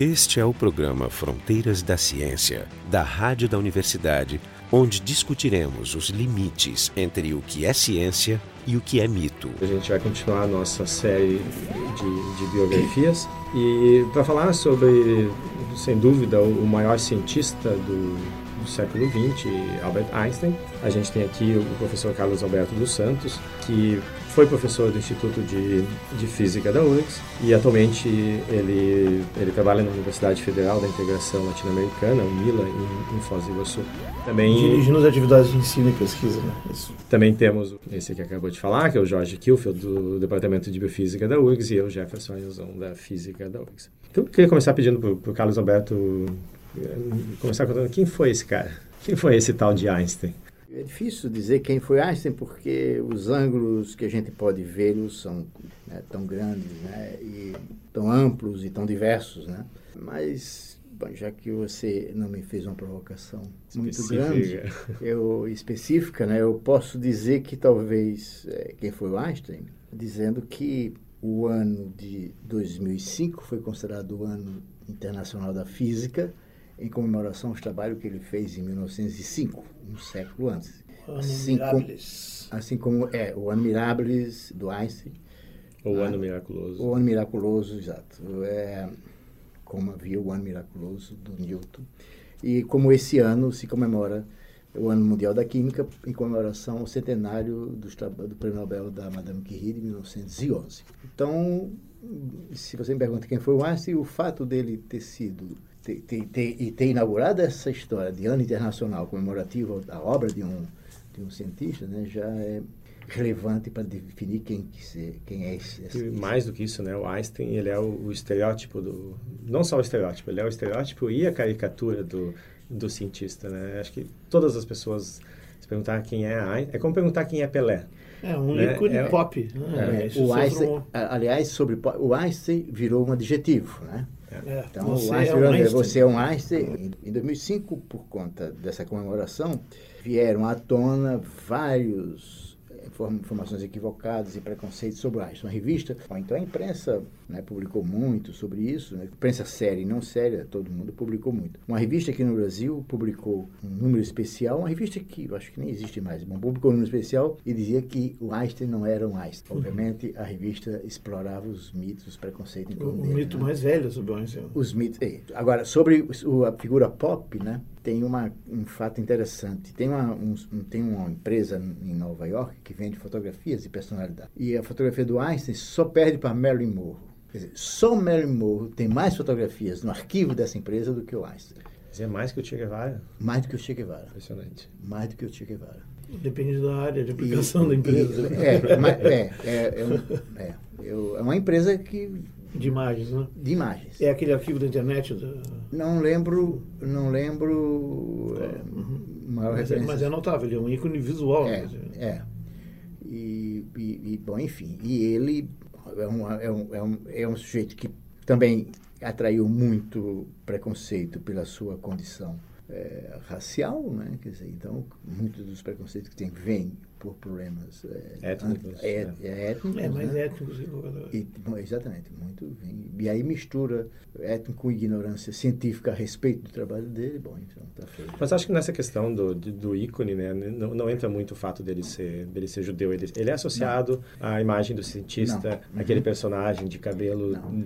Este é o programa Fronteiras da Ciência, da Rádio da Universidade, onde discutiremos os limites entre o que é ciência e o que é mito. A gente vai continuar a nossa série de, de biografias e para falar sobre, sem dúvida, o maior cientista do, do século XX, Albert Einstein. A gente tem aqui o professor Carlos Alberto dos Santos, que foi professor do Instituto de, de Física da URGS e atualmente ele, ele trabalha na Universidade Federal da Integração Latino-Americana, UNILA, em, em Foz do Iguaçu. Também, Dirigindo as atividades de ensino e pesquisa. Né? Isso. Também temos esse que acabou de falar, que é o Jorge Kilfield, do Departamento de Biofísica da URGS, e eu, Jefferson Ayuzão, da Física da URGS. Então, eu queria começar pedindo para o Carlos Alberto eh, começar contando quem foi esse cara? Quem foi esse tal de Einstein? É difícil dizer quem foi Einstein porque os ângulos que a gente pode ver são né, tão grandes, né, e tão amplos e tão diversos, né? Mas bom, já que você não me fez uma provocação muito grande, eu específica, né, eu posso dizer que talvez é, quem foi Einstein, dizendo que o ano de 2005 foi considerado o ano internacional da física em comemoração aos trabalhos que ele fez em 1905, um século antes. Ano assim, como, assim como é o ano Mirabilis do Einstein. O ah, ano miraculoso. O ano miraculoso, exato. É, como havia o ano miraculoso do Newton. E como esse ano se comemora o Ano Mundial da Química, em comemoração ao centenário do, do Prêmio Nobel da Madame Curie, de 1911. Então, se você me pergunta quem foi o Einstein, o fato dele ter sido ter, ter, e ter inaugurado essa história de ano internacional comemorativo da obra de um, de um cientista, né, já é relevante para definir quem, quem é esse, esse. Mais do que isso, né? O Einstein ele é o, o, estereótipo do, não só o estereótipo, ele é o estereótipo e a caricatura do, do cientista, né? Acho que todas as pessoas se perguntar quem é Einstein, é como perguntar quem é Pelé. É um né? ícone é, pop. Né? É, o Einstein, aliás, sobre o Einstein virou um adjetivo, né? É. Então, você, Einstein, é um Einstein. você é um Einstein. Em 2005, por conta dessa comemoração, vieram à tona vários informações equivocadas e preconceitos sobre Einstein. Uma revista, então a imprensa né, publicou muito sobre isso, né? imprensa séria e não séria, todo mundo publicou muito. Uma revista aqui no Brasil publicou um número especial, uma revista que eu acho que nem existe mais, publicou um número especial e dizia que o Einstein não era um Einstein. Obviamente, a revista explorava os mitos, os preconceitos O, o mito né? mais velho sobre o Einstein. Os mitos. É. Agora, sobre a figura pop, né? tem uma, um fato interessante. Tem uma, um, tem uma empresa em Nova York que vende fotografias de personalidade. E a fotografia do Einstein só perde para Marilyn Monroe. Quer dizer, só Marilyn Monroe tem mais fotografias no arquivo dessa empresa do que o Einstein. Mas é mais que o Che Guevara? Mais do que o Che Guevara. Impressionante. Mais do que o Che Guevara. Depende da área de aplicação e, da empresa. E, é, é, é, é, um, é, é uma empresa que de imagens, né? De imagens. É aquele arquivo da internet? Do... Não lembro, não lembro é, uhum. maior mas, é, mas é notável, ele é um ícone visual. É, é. E, e, e, bom, enfim, e ele é um, é, um, é, um, é um sujeito que também atraiu muito preconceito pela sua condição é, racial, né? Quer dizer, então, muitos dos preconceitos que tem vêm por problemas é, étnicos. É, é, é étnicos, é mais né? étnicos. E, bom, exatamente, muito. E aí mistura étnico com ignorância científica a respeito do trabalho dele, bom, então tá feito. Mas acho que nessa questão do, do ícone, né, não, não entra muito o fato dele ser, dele ser judeu. Ele, ele é associado não. à imagem do cientista, não. aquele uhum. personagem de cabelo não.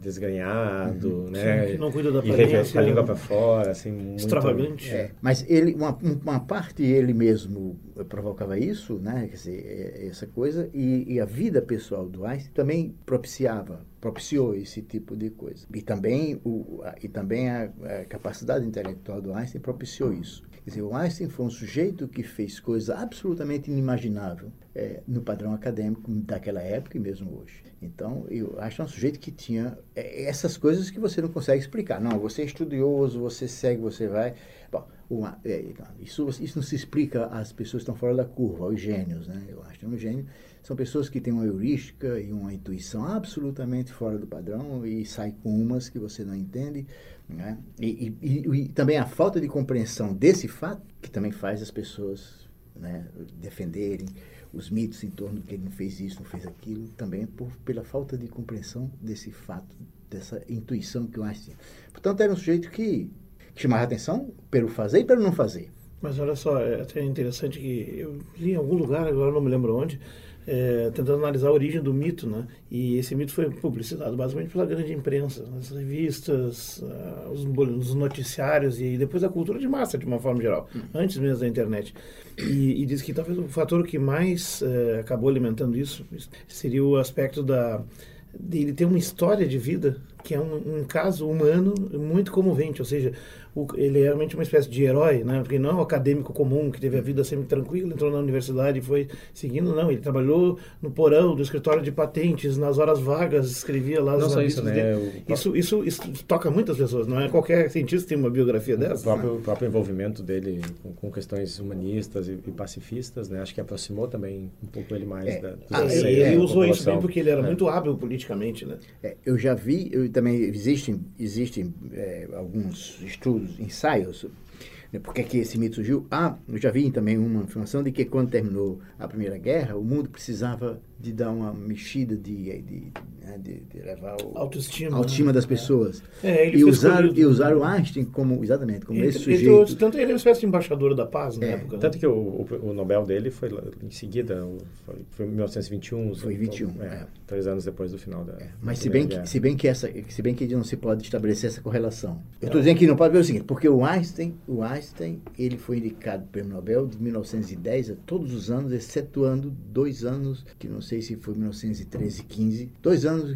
desganhado, uhum. né? Sim, que não cuida da aparência. Com a língua para fora, assim, muito... Extravagante. É, mas ele, uma, uma parte ele mesmo provocava isso, né? Quer dizer, é, essa coisa. E, e, a vida pessoal do Einstein também propiciava, propiciou esse tipo de coisa. E também, o, a, e também a, a, capacidade intelectual do Einstein propiciou isso. Quer dizer, o Einstein foi um sujeito que fez coisa absolutamente inimaginável é, no padrão acadêmico daquela época e mesmo hoje. Então, eu acho um sujeito que tinha é, essas coisas que você não consegue explicar. Não, você é estudioso, você segue, você vai. Bom, uma, é, isso, isso não se explica às pessoas que estão fora da curva, aos gênios, né? Eu acho que um gênio são pessoas que têm uma heurística e uma intuição absolutamente fora do padrão e sai com umas que você não entende, né? E, e, e, e também a falta de compreensão desse fato que também faz as pessoas né, defenderem os mitos em torno de que ele não fez isso, não fez aquilo, também por, pela falta de compreensão desse fato dessa intuição que o Einstein tinha. Portanto, era um sujeito que chamava atenção pelo fazer e pelo não fazer. Mas olha só, é até interessante que eu li em algum lugar, agora não me lembro onde, é, tentando analisar a origem do mito, né? E esse mito foi publicitado basicamente pela grande imprensa, as revistas, uh, os, os, noticiários e depois a cultura de massa, de uma forma geral, hum. antes mesmo da internet. E, e diz que talvez o fator que mais uh, acabou alimentando isso seria o aspecto da de ele ter uma história de vida que é um, um caso humano muito comovente, ou seja, o, ele é realmente uma espécie de herói, né? Porque não é um acadêmico comum que teve a vida sempre tranquila, entrou na universidade e foi seguindo, não. Ele trabalhou no porão do escritório de patentes, nas horas vagas, escrevia lá não só isso, né? O... Isso, isso, isso, toca muitas pessoas, não é? Qualquer cientista tem uma biografia dessa. O próprio, né? o próprio envolvimento dele com, com questões humanistas e, e, pacifistas, né? Acho que aproximou também um pouco ele mais é. da, ah, ele, ele usou isso bem porque ele era é. muito hábil politicamente, né? É, eu já vi, eu, também existem, existem é, alguns estudos estudos, ensaios, né, por que, que esse mito surgiu? Ah, eu já vi também uma informação de que quando terminou a Primeira Guerra, o mundo precisava de dar uma mexida, de, de, né, de, de levar o, autoestima, autoestima né? das pessoas. É. É, e, usar, e usar o Einstein como, exatamente, como esse sujeito. Outros, tanto ele é uma espécie de embaixador da paz na é. época. Né? Tanto que o, o, o, Nobel dele foi em seguida, foi, foi em 1921. Foi 21. É, é, Três anos depois do final da. É, Mas se bem, que, se bem que essa, se bem que não se pode estabelecer essa correlação. Eu estou dizendo que não pode ver o seguinte, porque o Einstein, o Einstein, ele foi indicado o Prêmio Nobel de 1910 a todos os anos, excetuando dois anos que não sei se foi 19 1913, 15, dois anos,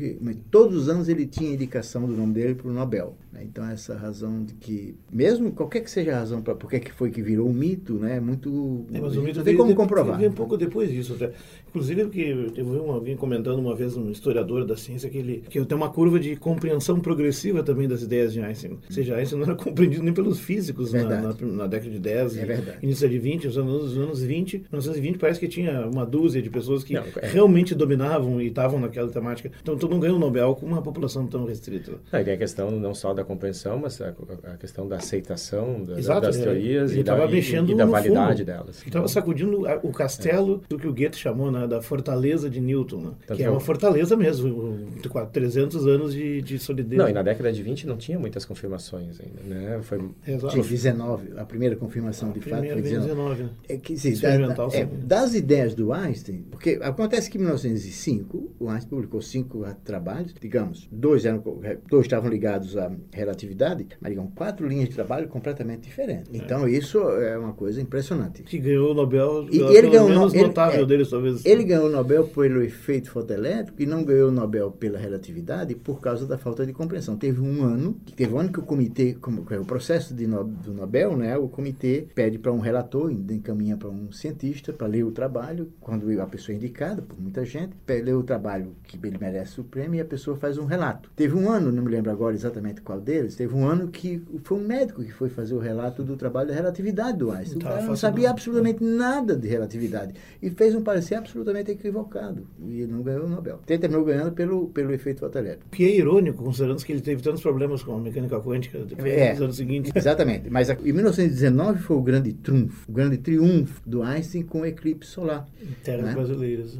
todos os anos ele tinha indicação do nome dele para o Nobel. Né? Então, essa razão de que, mesmo qualquer que seja a razão para por que foi que virou um mito, né? é muito. É, mas o mito tem como comprovar. Veio um pouco depois disso. Até. Inclusive, porque eu vi alguém comentando uma vez, um historiador da ciência, que ele que tem uma curva de compreensão progressiva também das ideias de Einstein. Ou seja, Einstein não era compreendido nem pelos físicos na, na, na, década de 10 é início de 20, os anos, os anos 20. 1920 parece que tinha uma dúzia de pessoas que não, é. realmente dominavam e estavam naquela temática. Então, tu não ganha o Nobel com uma população tão restrita. É, tem a questão não só da compreensão, mas a, a questão da aceitação da, Exato, das teorias e da, e, e da validade fundo. delas. Ele estava sacudindo o castelo é. do que o Goethe chamou né, da fortaleza de Newton, né? que é uma fortaleza mesmo, de 300 anos de, de solidez. Não, e na década de 20 não tinha muitas confirmações ainda, né? Foi Exato. 19, a primeira confirmação de fato foi 19. 19 né? é, que, sim, da, da, é, das ideias do Einstein, porque acontece que em 1905 o Einstein publicou cinco trabalhos, digamos, dois, eram, dois estavam ligados à relatividade, mas digamos, quatro linhas de trabalho completamente diferentes. É. Então isso é uma coisa impressionante. Que ganhou o Nobel, e ele ganhou menos ele, notável é, deles talvez. Ele ganhou o Nobel pelo efeito fotoelétrico e não ganhou o Nobel pela relatividade por causa da falta de compreensão. Teve um ano, teve um ano que o comitê, como é o processo de no, do Nobel, né, o comitê pede para um relator, encaminha para um cientista para ler o trabalho, quando a pessoa é indicada por muita gente, ler o trabalho que ele merece o prêmio e a pessoa faz um relato. Teve um ano, não me lembro agora exatamente qual deles, teve um ano que foi um médico que foi fazer o relato do trabalho da relatividade do Einstein. O cara não sabia não. absolutamente nada de relatividade e fez um parecer absolutamente equivocado e não ganhou o Nobel. Ele terminou ganhando pelo, pelo efeito fotoelétrico. Que é irônico, considerando que ele teve tantos problemas com a mecânica quântica depois é, nos anos seguintes. Exatamente. Mas em 1919 foi o grande triunfo, o grande triunfo do Einstein com o eclipse solar. Em terras né? brasileiras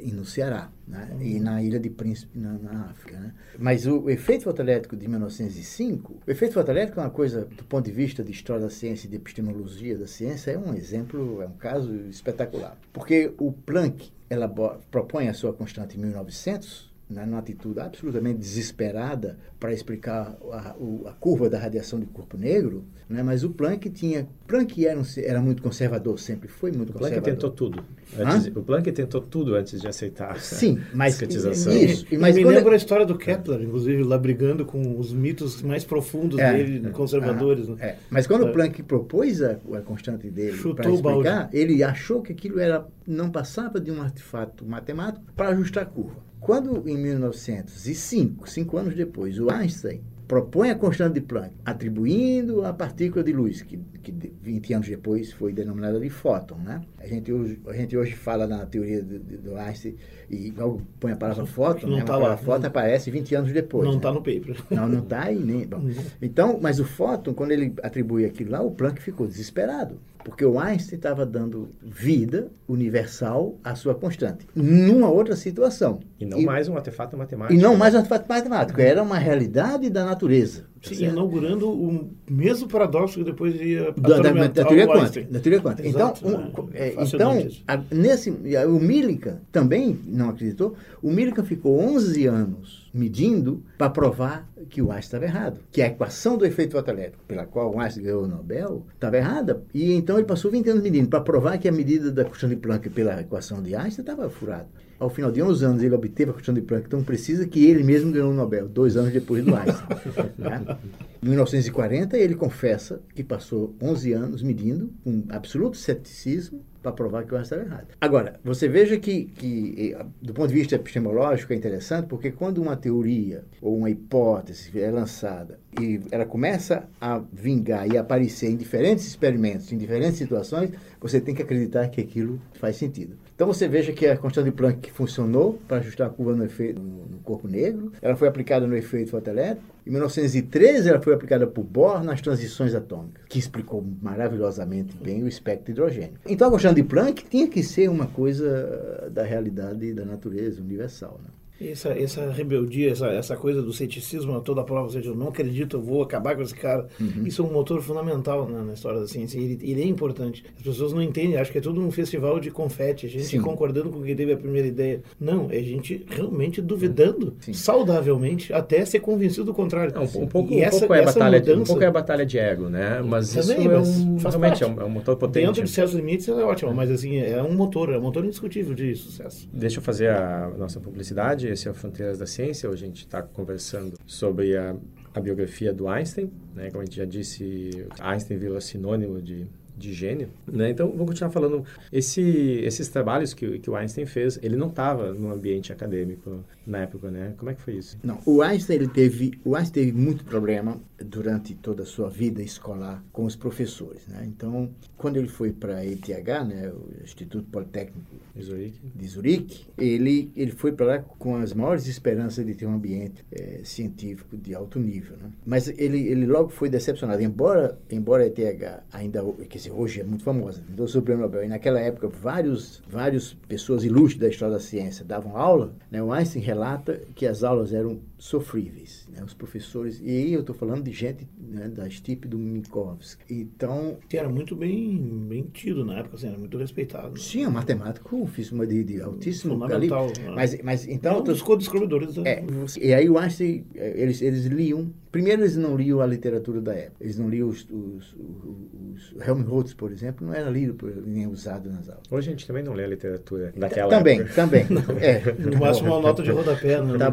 e no Ceará né? uhum. e na Ilha de Príncipe, na, na África. Né? Mas o, o, efeito fotoelétrico de 1905, o efeito fotoelétrico é uma coisa, do ponto de vista de história da ciência e de epistemologia da ciência, é um exemplo, é um caso espetacular. Porque o Planck ela propõe a sua constante em 1900, né, numa atitude absolutamente desesperada para explicar a, a, curva da radiação de corpo negro, né, mas o Planck tinha... Planck era, um, era muito conservador, sempre foi muito o conservador. O Planck tentou tudo. Antes, o Planck tentou tudo antes de aceitar Sim, mas, discretização. Isso, mas me lembra a história do Kepler, inclusive, lá brigando com os mitos mais profundos é, dele, é, conservadores. né? é. Mas quando o é. Planck propôs a, a constante dele para explicar, ele achou que aquilo era, não passava de um artefato matemático para ajustar a curva. Quando, em 1905, cinco anos depois, o Einstein propõe a constante de Planck, atribuindo a partícula de luz, que, que 20 anos depois foi denominada de fóton. Né? A, gente hoje, a gente hoje fala na teoria do, do Einstein e logo põe a palavra fóton, não né? tá lá, fóton aparece 20 anos depois. Não está né? no paper. Não, não está aí nem. Bom. Então, mas o fóton, quando ele atribui aquilo lá, o Planck ficou desesperado. Porque o Einstein estava dando vida universal à sua constante, numa outra situação. E não e, mais um artefato matemático. E não mais um artefato matemático, era uma realidade da natureza. Sim, inaugurando o mesmo paradoxo que depois ia da, da, da teoria quântica. Da teoria quântica. Então, um, né? é, então a, nesse, o Millikan também não acreditou. O Millikan ficou 11 anos medindo para provar que o Einstein estava errado, que a equação do efeito fotoelétrico, pela qual o Einstein ganhou o Nobel, estava errada. E então ele passou 20 anos medindo para provar que a medida da questão de Planck pela equação de Einstein estava furada. Ao final de 11 anos, ele obteve a questão de Planck tão precisa que ele mesmo ganhou o Nobel, dois anos depois do Einstein. né? Em 1940, ele confessa que passou 11 anos medindo, com absoluto ceticismo, para provar que o Einstein estava errado. Agora, você veja que, que, do ponto de vista epistemológico, é interessante, porque quando uma teoria ou uma hipótese é lançada e ela começa a vingar e aparecer em diferentes experimentos, em diferentes situações, você tem que acreditar que aquilo faz sentido. Então você veja que a constante de Planck funcionou para ajustar a curva no, efeito, no corpo negro, ela foi aplicada no efeito fotoelétrico. Em 1913 ela foi aplicada por Bohr nas transições atômicas, que explicou maravilhosamente bem o espectro de hidrogênio. Então a constante de Planck tinha que ser uma coisa da realidade da natureza universal. Né? Essa, essa rebeldia, essa, essa coisa do ceticismo a toda prova, ou seja, eu não acredito, eu vou acabar com esse cara. Uhum. Isso é um motor fundamental né, na história da ciência. Ele, ele, é importante. As pessoas não entendem, acham que é tudo um festival de confete, a gente Sim. concordando com quem teve a primeira ideia. Não, é a gente realmente duvidando, Sim. saudavelmente, até ser convencido do contrário. É, um, pouco, um, essa, pouco é batalha mudança, de, um pouco é a batalha de ego, né? Mas também, isso é um, realmente é um, é um, motor potente. Dentro de certos limites é ótimo, mas assim, é um motor, é um motor indiscutível de sucesso. Deixa eu fazer a nossa publicidade, esse é Fronteiras da ciência. Hoje a gente está conversando sobre a, a, biografia do Einstein. Né? Como a gente já disse, Einstein virou sinônimo de de gênio, né? Então, vamos continuar falando. Esse, esses trabalhos que, que o Einstein fez, ele não estava no ambiente acadêmico na época, né? Como é que foi isso? Não, o Einstein ele teve, o Einstein teve muito problema durante toda a sua vida escolar com os professores, né? Então, quando ele foi para a ETH, né, o Instituto Politécnico Zurique. de Zurique, ele ele foi para lá com as maiores esperanças de ter um ambiente é, científico de alto nível, né? Mas ele ele logo foi decepcionado, embora embora a ETH ainda, quer dizer, hoje é muito famosa, do Supremo Nobel, e naquela época vários várias pessoas ilustres da história da ciência davam aula, né? O Einstein relata que as aulas eram sofríveis, né? Os professores, e aí eu estou falando de gente né, da estipe do Minkowski. Então... Que era muito bem, bem tido na época, assim, era muito respeitado. Sim, é um matemático, fiz uma de, de altíssimo Fundamental. Né? Mas, mas então... Um dos co-descobridores. Da... É, e aí o Einstein, eles, eles liam Primeiro, eles não liam a literatura da época. Eles não liam os, os, os, os Helmholtz, por exemplo, não era lido nem usado nas aulas. Hoje a gente também não lê a literatura daquela também, época. Também, também. É. No máximo uma nota de rodapé no tá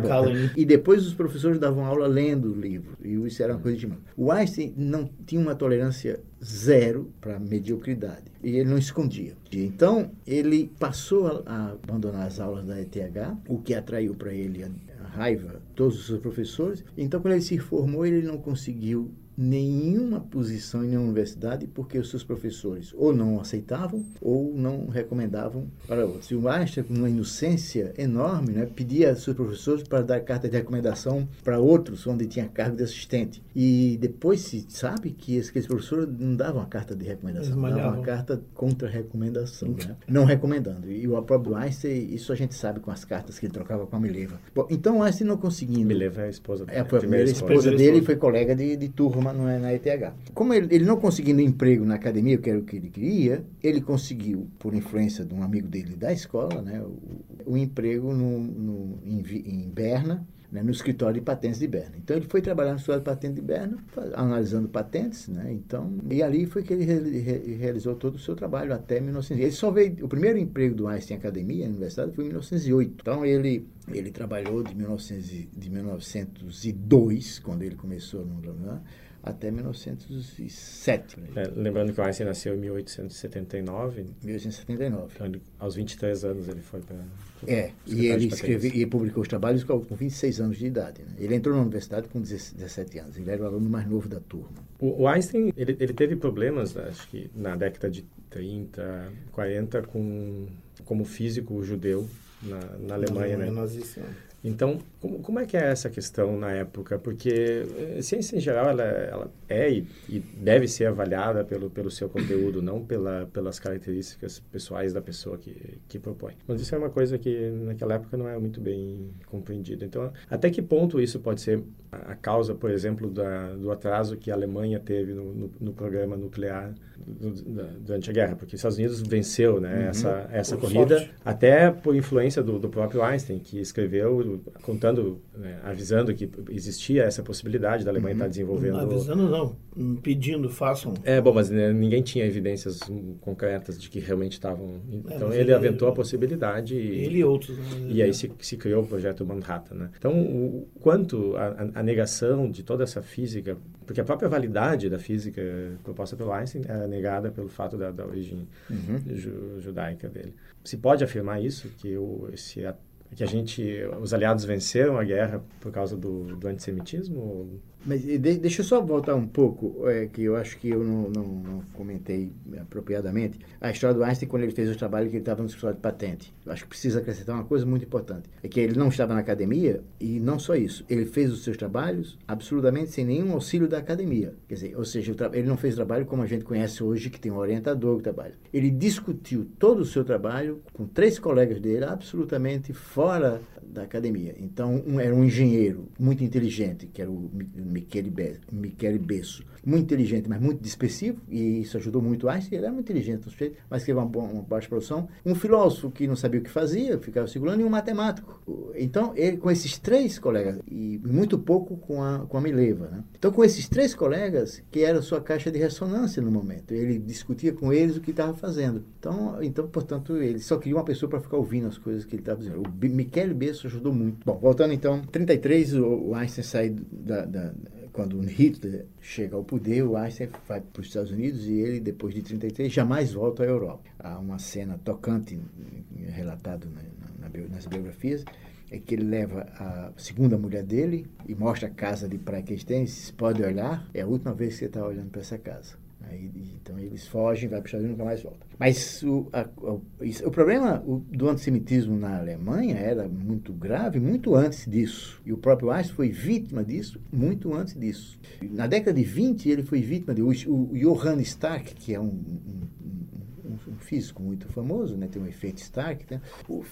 E depois os professores davam aula lendo o livro. E isso era uma coisa demais. O Einstein não tinha uma tolerância zero para mediocridade. E ele não escondia. Então, ele passou a, abandonar as aulas da ETH, o que atraiu para ele a, a raiva todos os seus professores. Então, quando ele se formou, ele não conseguiu nenhuma posição em nenhuma universidade porque os seus professores ou não aceitavam ou não recomendavam para outros. E o Einstein, com uma inocência enorme, né, pedia aos seus professores para dar carta de recomendação para outros, onde tinha cargo de assistente. E depois se sabe que aqueles professores não davam a carta de recomendação, davam uma carta contra recomendação, né? não recomendando. E o próprio Einstein, isso a gente sabe com as cartas que ele trocava com a Mileva. Bom, então o Einstein não conseguindo... Mileva é a esposa dele. É, foi a primeira, esposa, esposa dele e foi colega de, de turma não é na ETH. Como ele, ele não conseguindo emprego na academia, que era o que ele queria, ele conseguiu, por influência de um amigo dele da escola, né, o, o emprego no, no, em, em Berna, né, no escritório de patentes de Berna. Então ele foi trabalhar no escritório de patentes de Berna, analisando patentes, né? Então, e ali foi que ele re, realizou todo o seu trabalho até 1900. Ele só veio o primeiro emprego do Einstein em academia, na universidade, foi em 1908. Então ele ele trabalhou de, 1900, de 1902, quando ele começou no até 1907. É, lembrando que o Einstein nasceu em 1879. 1879. Então, ele, aos 23 anos ele foi para. É, e ele escreveu e publicou os trabalhos com 26 anos de idade. Né? Ele entrou na universidade com 17 anos. Ele era o aluno mais novo da turma. O, o Einstein ele, ele teve problemas, acho que na década de 30, 40, com como físico judeu na, na Alemanha, na né? Nazista. Então, como, como é que é essa questão na época? Porque a ciência em geral ela, ela é e, e, deve ser avaliada pelo, pelo seu conteúdo, não pela, pelas características pessoais da pessoa que, que propõe. Mas isso é uma coisa que naquela época não é muito bem compreendida. Então, até que ponto isso pode ser a causa, por exemplo, da, do atraso que a Alemanha teve no, no, no programa nuclear durante a guerra? Porque os Estados Unidos venceu né, uhum. essa, essa corrida, sorte. até por influência do, do próprio Einstein, que escreveu contando, né, avisando que existia essa possibilidade da Alemanha uhum. estar desenvolvendo. Avisando não, pedindo, façam. É, bom, mas né, ninguém tinha evidências concretas de que realmente estavam. É, então é, ele, aventou a possibilidade. E, ele e outros. Né? E aí se, se criou o projeto Manhattan. Né? Então, o quanto a, a, negação de toda essa física, porque a própria validade da física proposta pelo Einstein é negada pelo fato da, da origem uhum. ju, judaica dele. Se pode afirmar isso, que o, esse que a gente, os aliados venceram a guerra por causa do, do antissemitismo? Mas de, deixa eu só voltar um pouco, é, que eu acho que eu não, não, não, comentei apropriadamente. A história do Einstein, quando ele fez o trabalho que ele estava no escritório de patente. Eu acho que precisa acrescentar uma coisa muito importante. É que ele não estava na academia, e não só isso. Ele fez os seus trabalhos absolutamente sem nenhum auxílio da academia. Quer dizer, ou seja, ele não fez trabalho como a gente conhece hoje, que tem um orientador que trabalha. Ele discutiu todo o seu trabalho com três colegas dele, absolutamente fora da academia. Então, um, era um engenheiro muito inteligente, que era o Michele, Be Michele Besso. Muito inteligente, mas muito dispersivo, e isso ajudou muito Einstein. Ele era muito inteligente, mas teve uma, uma baixa produção. Um filósofo que não sabia o que fazia, ficava segurando, e um matemático. Então, ele, com esses três colegas, e muito pouco com a, com a Mileva, né? Então, com esses três colegas, que era sua caixa de ressonância no momento, ele discutia com eles o que estava fazendo. Então, então, portanto, ele só queria uma pessoa para ficar ouvindo as coisas que ele estava dizendo. O Michele Besso ajudou muito. Bom, voltando então, 33 o Einstein sai da, da quando Hitler chega ao poder, o Einstein vai para os Estados Unidos e ele, depois de 33, jamais volta à Europa. Há uma cena tocante relatada na, na, nas biografias, é que ele leva a segunda mulher dele e mostra a casa de praia que eles têm, vocês podem olhar, é a última vez que você está olhando para essa casa. Aí, então eles fogem, vai para os Estados Unidos e nunca mais voltam. Mas o, a, o, o problema do antissemitismo na Alemanha era muito grave muito antes disso. E o próprio Einstein foi vítima disso muito antes disso. Na década de 20, ele foi vítima de. O, o Johann Stark, que é um, um, um, um físico muito famoso, né, tem um efeito Stark, né,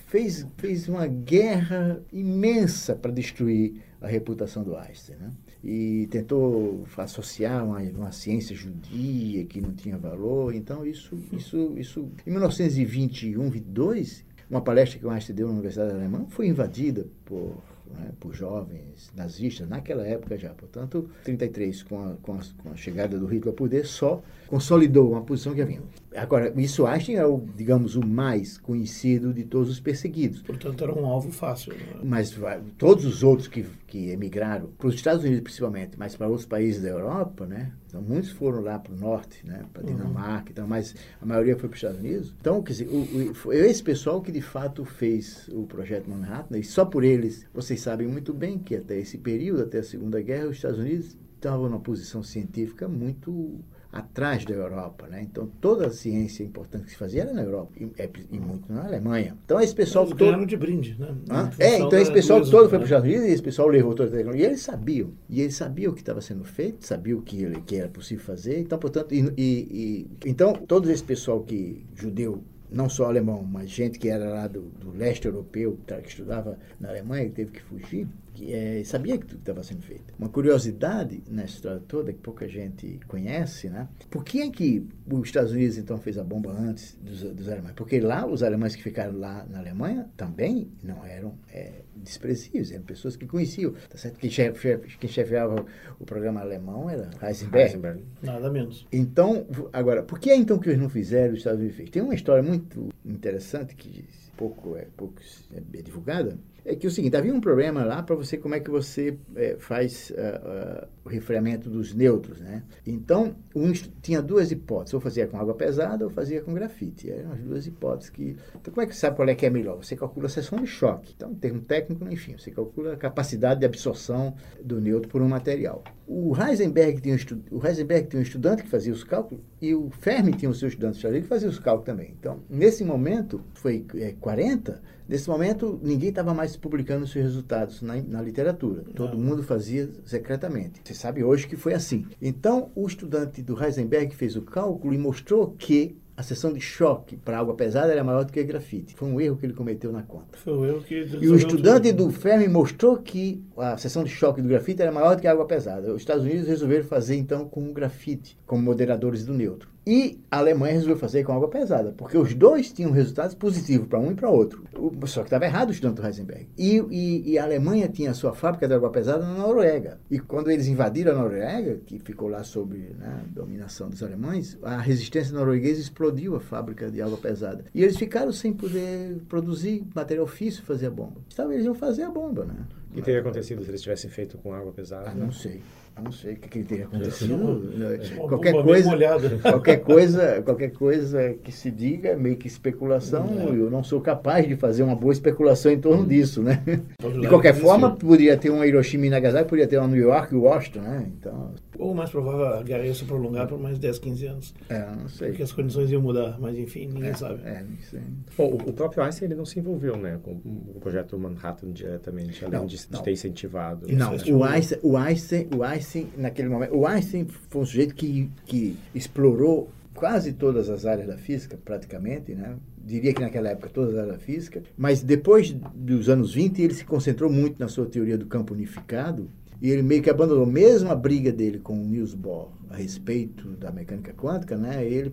fez, fez uma guerra imensa para destruir a reputação do Einstein. Né? E tentou associar uma, uma ciência judia que não tinha valor. Então, isso, isso, isso em 1921, 22, uma palestra que o Einstein deu na Universidade Alemã foi invadida por né, por jovens nazistas naquela época já. Portanto, 33, com a, com a, com a chegada do Hitler ao poder, só consolidou uma posição que havia. Agora, isso Einstein é o, digamos, o mais conhecido de todos os perseguidos. Portanto, era um alvo fácil. Né? Mas todos os outros que, que emigraram, para os Estados Unidos principalmente, mas para outros países da Europa, né? Então, muitos foram lá para o norte, né? Para uhum. Dinamarca, então, mas a maioria foi para os Estados Unidos. Então, quer dizer, o, o, foi esse pessoal que de fato fez o projeto Manhattan, e só por eles, vocês sabem muito bem que até esse período, até a Segunda Guerra, os Estados Unidos estavam numa posição científica muito atrás da Europa, né? Então toda a ciência importante que se fazia era na Europa e, é, e muito na Alemanha. Então esse pessoal Mas todo de brinde, né? É, então esse pessoal todo foi para os Estados Unidos e esse pessoal levou toda a tecnologia. E eles sabiam, e eles sabiam o que estava sendo feito, sabiam o que, que era possível fazer. Então portanto, e, e, e então todo esse pessoal que judeu não só alemão, mas gente que era lá do, do leste europeu, que, estudava na Alemanha, que teve que fugir, é, sabia que tudo estava sendo feito. Uma curiosidade nessa história toda, que pouca gente conhece, né? Por que é que os Estados Unidos, então, fez a bomba antes dos, dos alemães? Porque lá, os alemães que ficaram lá na Alemanha também não eram é, desprezíveis, eram pessoas que conheciam. Tá certo? Quem, chefe, quem chefiava o programa alemão era Heisenberg. Heisenberg. Nada menos. Então, agora, por que é então que eles não fizeram os Estados Unidos fez? Tem uma história muito interessante que pouco é pouco é divulgada, é que é o seguinte, havia um problema lá para você, como é que você é, faz uh, uh, o refriamento dos neutros, né? Então, um, tinha duas hipóteses, ou fazia com água pesada ou fazia com grafite. Eram as duas hipóteses que... Então, como é que você sabe qual é que é melhor? Você calcula a seção de choque. Então, em termo técnico, enfim, você calcula a capacidade de absorção do neutro por um material. O Heisenberg tinha um, estu, o Heisenberg tinha um estudante que fazia os cálculos e o Fermi tinha o seu estudante que fazia os cálculos também. Então, nesse momento, foi é, 40, nesse momento ninguém estava mais publicando seus resultados na, na literatura. Todo mundo fazia secretamente. Você sabe hoje que foi assim. Então, o estudante do Heisenberg fez o cálculo e mostrou que a seção de choque para água pesada era maior do que grafite. Foi um erro que ele cometeu na conta. Foi um erro que E o estudante tudo. do Fermi mostrou que a seção de choque do grafite era maior do que a água pesada. Os Estados Unidos resolveram fazer então com o grafite como moderadores do neutro. E a Alemanha resolveu fazer com água pesada, porque os dois tinham resultados positivos para um e para outro. Só que estava errado o estudante do Heisenberg. E, e, e, a Alemanha tinha a sua fábrica de água pesada na Noruega. E quando eles invadiram a Noruega, que ficou lá sob né, dominação dos alemães, a resistência norueguesa explodiu a fábrica de água pesada. E eles ficaram sem poder produzir material físico fazer a bomba. Então eles iam fazer a bomba, né? O que teria acontecido se eles tivessem feito com água pesada? Ah, não sei. Não sei o que, que teria acontecido. É. Qualquer coisa, qualquer coisa, qualquer coisa que se diga é meio que especulação. É. Eu não sou capaz de fazer uma boa especulação em torno hum. disso, né? De qualquer forma, poderia ter uma Hiroshima e Nagasaki, poderia ter uma New York e Washington, né? Então, ou mais provável, a guerra ia se prolongar por mais 10, 15 anos. É, não sei. Porque as condições iam mudar, mas enfim, ninguém é, sabe. É, não sei. Bom, o, o, próprio Einstein ele não se envolveu né, com o projeto Manhattan diretamente, além não, de, de, ter incentivado. Não, o Einstein, o, Einstein, o Einstein, naquele momento, o Einstein foi um sujeito que, que explorou quase todas as áreas da física, praticamente, né? diria que naquela época todas as áreas da física, mas depois dos anos 20 ele se concentrou muito na sua teoria do campo unificado, e ele meio que abandonou mesmo a briga dele com o Niels Bohr a respeito da mecânica quântica, né? Ele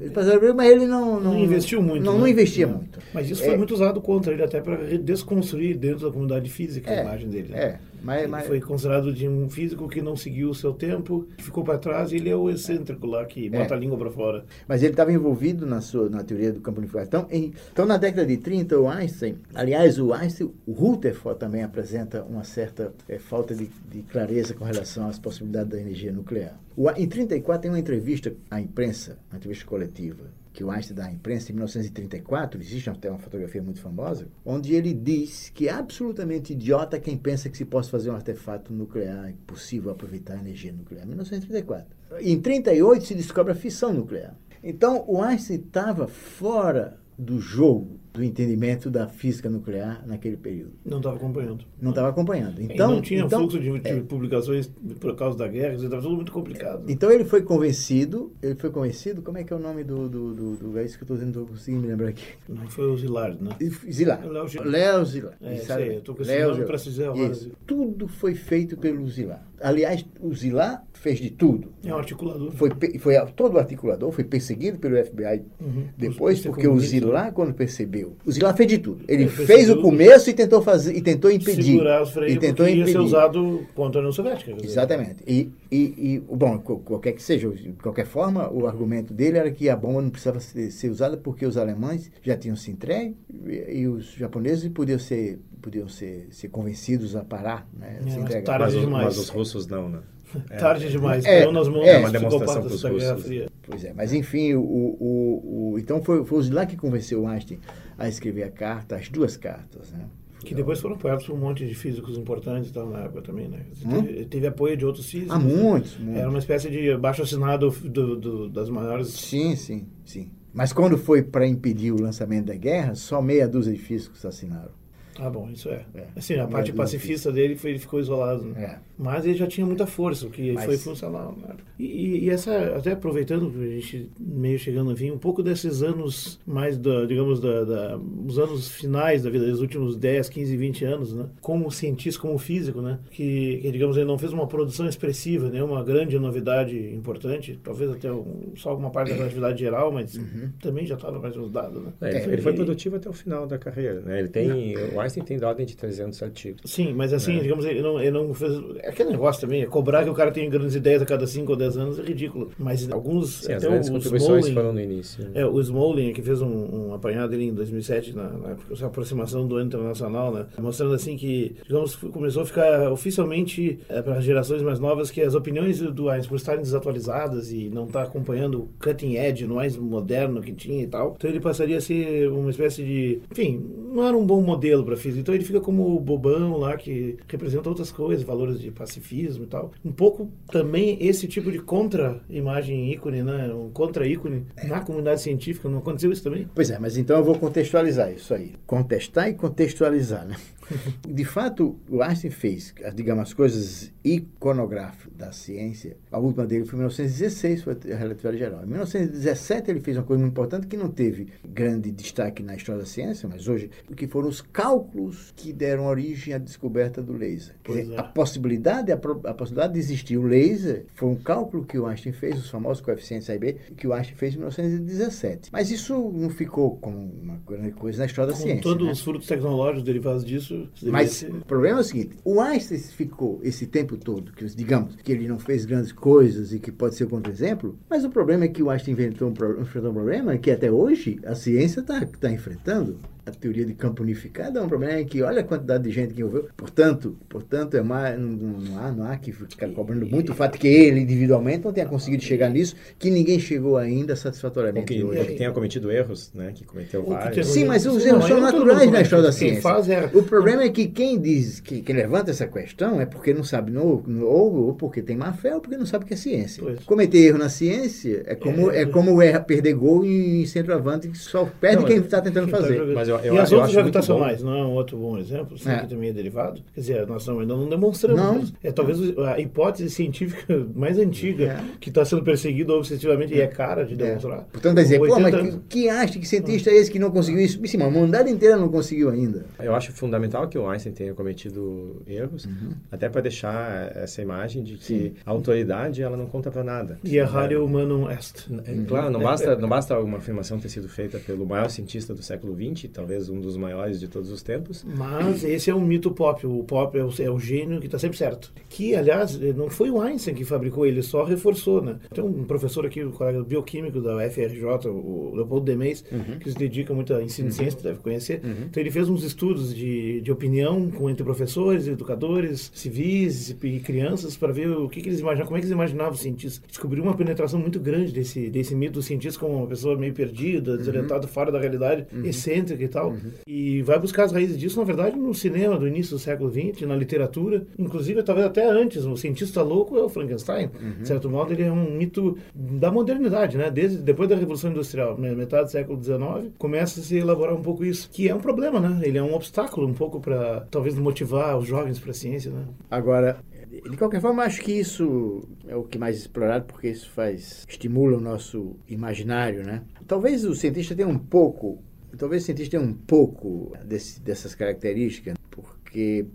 ele da briga, mas ele não, não, não investiu muito. Não, né? não investia não. muito. Mas isso é, foi muito usado contra ele até para desconstruir dentro da comunidade física é, a imagem dele. Né? É, mas, mas, foi considerado de um físico que não seguiu o seu tempo, ficou para trás e ele é o excêntrico lá que bota é. a língua para fora. Mas ele estava envolvido na sua na teoria do campo unificado. Então, em, então, na década de 30, o Einstein, aliás, o Einstein, o Rutherford também apresenta uma certa é, falta de, de clareza com relação às possibilidades da energia nuclear. O, em 34 tem uma entrevista à imprensa, uma entrevista coletiva, que o Einstein dá à imprensa em 1934, existe até uma fotografia muito famosa, onde ele diz que é absolutamente idiota quem pensa que se possa fazer um artefato nuclear e possível aproveitar a energia nuclear. 1934. Em 38 se descobre a fissão nuclear. Então, o Einstein estava fora do jogo do entendimento da física nuclear naquele período. Não estava acompanhando. Não estava acompanhando. Então, e não tinha então, fluxo de, de é, publicações por causa da guerra, estava tudo muito complicado. Então ele foi convencido, ele foi convencido, como é que é o nome do, do, do, do é isso que eu estou dizendo, estou conseguindo me lembrar aqui. Não foi o Zilard, né? Zilard. Léo Zilard. É, sei, estou com esse nome para dizer agora. Tudo foi feito pelo Zilard. Aliás, o Zilard fez de tudo. É um articulador. Foi, foi todo o articulador, foi perseguido pelo FBI uhum. depois, porque o Zilard, quando percebeu, o Zilard fez de tudo. Ele, fez o começo e tentou fazer e tentou impedir. Segurar os freios e tentou ia impedir. ser usado contra a União Soviética. Exatamente. E, e, e, bom, qualquer que seja, de qualquer forma, o argumento dele era que a bomba não precisava ser, ser usada porque os alemães já tinham se entregue e, e os japoneses podiam ser podiam ser, ser convencidos a parar, né? É, mas, mas, mas, os russos não, né? É, tarde demais, é, nas mãos é, uma demonstração para os russos. Pois é, mas enfim, o, o, o, então foi, foi o Zilá que convenceu Einstein a escrever a carta, as duas cartas, né? Que depois foram apoiados por um monte de físicos importantes tal na época também, né? Hum? Teve, teve, apoio de outros físicos. Ah, muitos, muitos. Era uma espécie de baixo assinado do, do, das maiores... Sim, sim, sim. Mas quando foi para impedir o lançamento da guerra, só meia dúzia de físicos assinaram. Ah, bom, isso é. é. Assim, a parte pacifista dele foi, ele ficou isolado. Né? É. Mas ele já tinha muita força, o que Mas... foi funcional. Né? E, e, essa, até aproveitando, a gente meio chegando a fim, um pouco desses anos mais, da, digamos, da, da, os anos finais da vida, dos últimos 10, 15, 20 anos, né? Como cientista, como físico, né? Que, que digamos, ele não fez uma produção expressiva, né? Uma grande novidade importante, talvez até um, só alguma parte da relatividade geral, mas uhum. também já estava mais dado, né? É, ele, ele, foi produtivo até o final da carreira, né? Ele tem... Não. Einstein tem ordem de 300 artigos. Sim, mas assim, é. digamos, ele não, ele não fez. É aquele negócio também, é cobrar que o cara tenha grandes ideias a cada 5 ou 10 anos é ridículo. Mas alguns. Sim, até as grandes contribuições foram no início. Né? É, o Smolin, que fez um, um apanhado dele em 2007, na, na aproximação do ano internacional, né? Mostrando assim que, digamos, começou a ficar oficialmente é, para as gerações mais novas que as opiniões do Einstein, por estarem desatualizadas e não estar tá acompanhando o cutting edge no mais moderno que tinha e tal, então ele passaria a ser uma espécie de. Enfim, não era um bom modelo para física. Então ele fica como o bobão lá que representa outras coisas, valores de pacifismo e tal. Um pouco também esse tipo de contra-imagem ícone, né? Um contra-ícone é. na comunidade científica. Não aconteceu isso também? Pois é, mas então eu vou contextualizar isso aí. Contestar e contextualizar, né? De fato, o Einstein fez, digamos, as coisas iconográficas da ciência. A última dele foi em 1916, foi a relatividade geral. Em 1917 ele fez uma coisa muito importante que não teve grande destaque na história da ciência, mas hoje, que foram os cálculos que deram origem à descoberta do laser. Dizer, é. A possibilidade, a, a, possibilidade de existir o laser foi um cálculo que o Einstein fez, os famosos coeficientes A e B, que o Einstein fez em 1917. Mas isso não ficou como uma grande coisa na história da Com ciência. Todos né? os frutos tecnológicos derivados disso. Mas ser... o problema é o seguinte: o Einstein ficou esse tempo todo, que digamos que ele não fez grandes coisas e que pode ser um contra-exemplo, mas o problema é que o Einstein inventou um, enfrentou um problema que até hoje a ciência está tá enfrentando a teoria de campo unificado é um problema que olha a quantidade de gente que envolveu. Portanto, portanto é mais, não, não, há, não há que ficar cobrando muito o fato que ele individualmente não tenha conseguido chegar nisso, que ninguém chegou ainda satisfatoriamente. Ou que, ou que tenha cometido erros, né? Que cometeu vários. Sim, mas os erros são naturais na história da ciência. É... O problema é que quem diz, que, quem levanta essa questão é porque não sabe, ou, ou porque tem má fé, ou porque não sabe o que é ciência. Pois. Cometer erro na ciência é como, é, é como erra, perder gol em centroavante que só perde não, quem está tentando tá fazer. Mas eu, eu, e as eu outras gravitacionais, não é um outro bom exemplo, sim, é. que também é derivado. Quer dizer, nós ainda não demonstramos não. É talvez a hipótese científica mais antiga é. que está sendo perseguida obsessivamente e é cara de é. demonstrar. Portanto, dizer, pô, mas que, que acha que cientista é esse que não conseguiu isso? Sim, a humanidade inteira não conseguiu ainda. Eu acho fundamental que o Einstein tenha cometido erros, uhum. até para deixar essa imagem de que sim. a autoridade ela não conta para nada. E errare humanum est. Claro, não basta, não basta uma afirmação ter sido feita pelo maior cientista do século XX, talvez um dos maiores de todos os tempos. Mas esse é um mito pop. O pop é o, é o gênio que está sempre certo. Que, aliás, não foi o Einstein que fabricou, ele só reforçou, né? Tem um professor aqui, um colega bioquímico da UFRJ, o Leopoldo Demês, uhum. que se dedica muito a ensino de uhum. ciência, deve conhecer. Uhum. Então ele fez uns estudos de, de opinião com, entre professores, educadores, civis e crianças para ver o que, que eles imaginavam, como é que eles imaginavam os cientistas. Descobriu uma penetração muito grande desse, desse mito do cientista como uma pessoa meio perdida, uhum. desorientada, fora da realidade, uhum. excêntrica e tal. Uhum. E vai buscar as raízes disso, na verdade, no cinema do início do século XX, na literatura, inclusive talvez até antes. O cientista louco é o Frankenstein. Uhum. De certo modo, ele é um mito da modernidade, né? Desde depois da Revolução Industrial, metade do século XIX, começa a se elaborar um pouco isso, que é um problema, né? Ele é um obstáculo um pouco para talvez motivar os jovens para a ciência, né? Agora, de qualquer forma, acho que isso é o que mais explorado, porque isso faz estimula o nosso imaginário, né? Talvez o cientista tenha um pouco Talvez o cientista tenha um pouco desse, dessas características, porque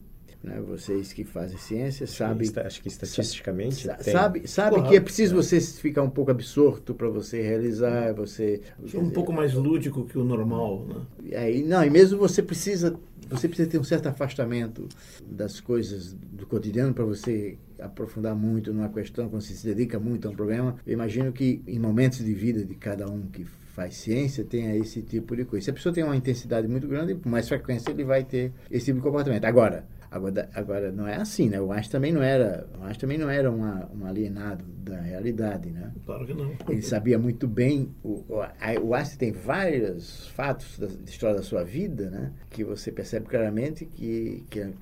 né, vocês que fazem ciência sabem. Acho que estatisticamente. Sa sabe sabe que é preciso é. você ficar um pouco absorto para você realizar, você. um pouco mais lúdico que o normal, né? Aí, não, e mesmo você precisa você precisa ter um certo afastamento das coisas do cotidiano para você aprofundar muito numa questão, quando você se dedica muito a um problema. Eu imagino que em momentos de vida de cada um que faz ciência tenha esse tipo de coisa. Se a pessoa tem uma intensidade muito grande, com mais frequência ele vai ter esse tipo de comportamento. Agora, Agora, agora não é assim, né? O Einstein também não era, o Einstein também não era uma, um alienado da realidade, né? Claro que não. Ele sabia muito bem. O, o, Einstein tem vários fatos da, história da sua vida, né? Que você percebe claramente que, que eu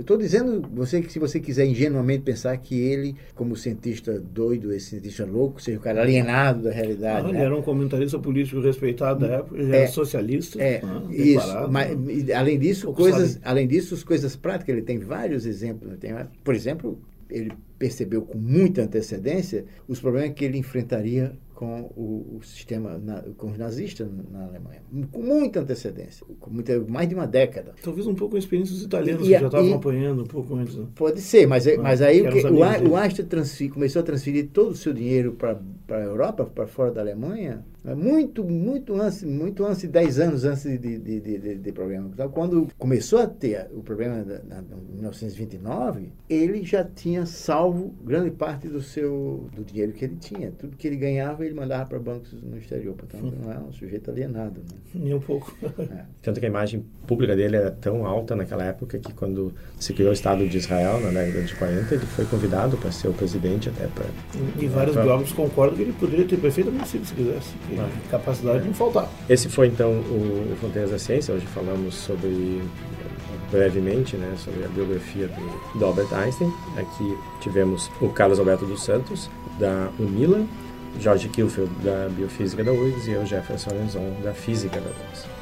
estou dizendo você que se você quiser ingenuamente pensar que ele, como cientista doido, esse cientista louco, seja o cara alienado da realidade. Ah, né? Ele era um comentarista político respeitado da época. Ele é, era socialista. É, ah, isso. Mas, além disso, coisas, além disso, as coisas práticas ele tem vários exemplos. Tem, por exemplo, ele percebeu com muita antecedência os problemas que ele enfrentaria com o, o sistema, na, com os nazistas na Alemanha. Com muita antecedência, com muita, mais de uma década. Talvez um pouco a experiência dos italianos, e, que já estavam apanhando um pouco antes. Né? Pode ser, mas, ah, mas aí o, o, o Einstein começou a transferir todo o seu dinheiro para a Europa, para fora da Alemanha, é muito, muito antes, muito antes, 10 anos antes de, de, de, de, de problema. Então, quando começou a ter o problema em 1929, ele já tinha salvo grande parte do seu do dinheiro que ele tinha. Tudo que ele ganhava, ele mandava para bancos no exterior. Portanto, hum. não é um sujeito alienado. Né? Nem um pouco. É. Tanto que a imagem pública dele era tão alta naquela época que quando se criou o Estado de Israel, na década de 40, ele foi convidado para ser o presidente até para... E vários pra... biólogos concordam que ele poderia ter perfeitamente sido, se quisesse. Ah. Capacidade não faltar. Esse foi então o, Fronteiras da Ciência. Hoje falamos sobre brevemente, né, sobre a biografia do, do, Albert Einstein. Aqui tivemos o Carlos Alberto dos Santos, da UNILA, Jorge Kilfield, da Biofísica da URGS, e eu, Jefferson Lenzon, da Física da URGS.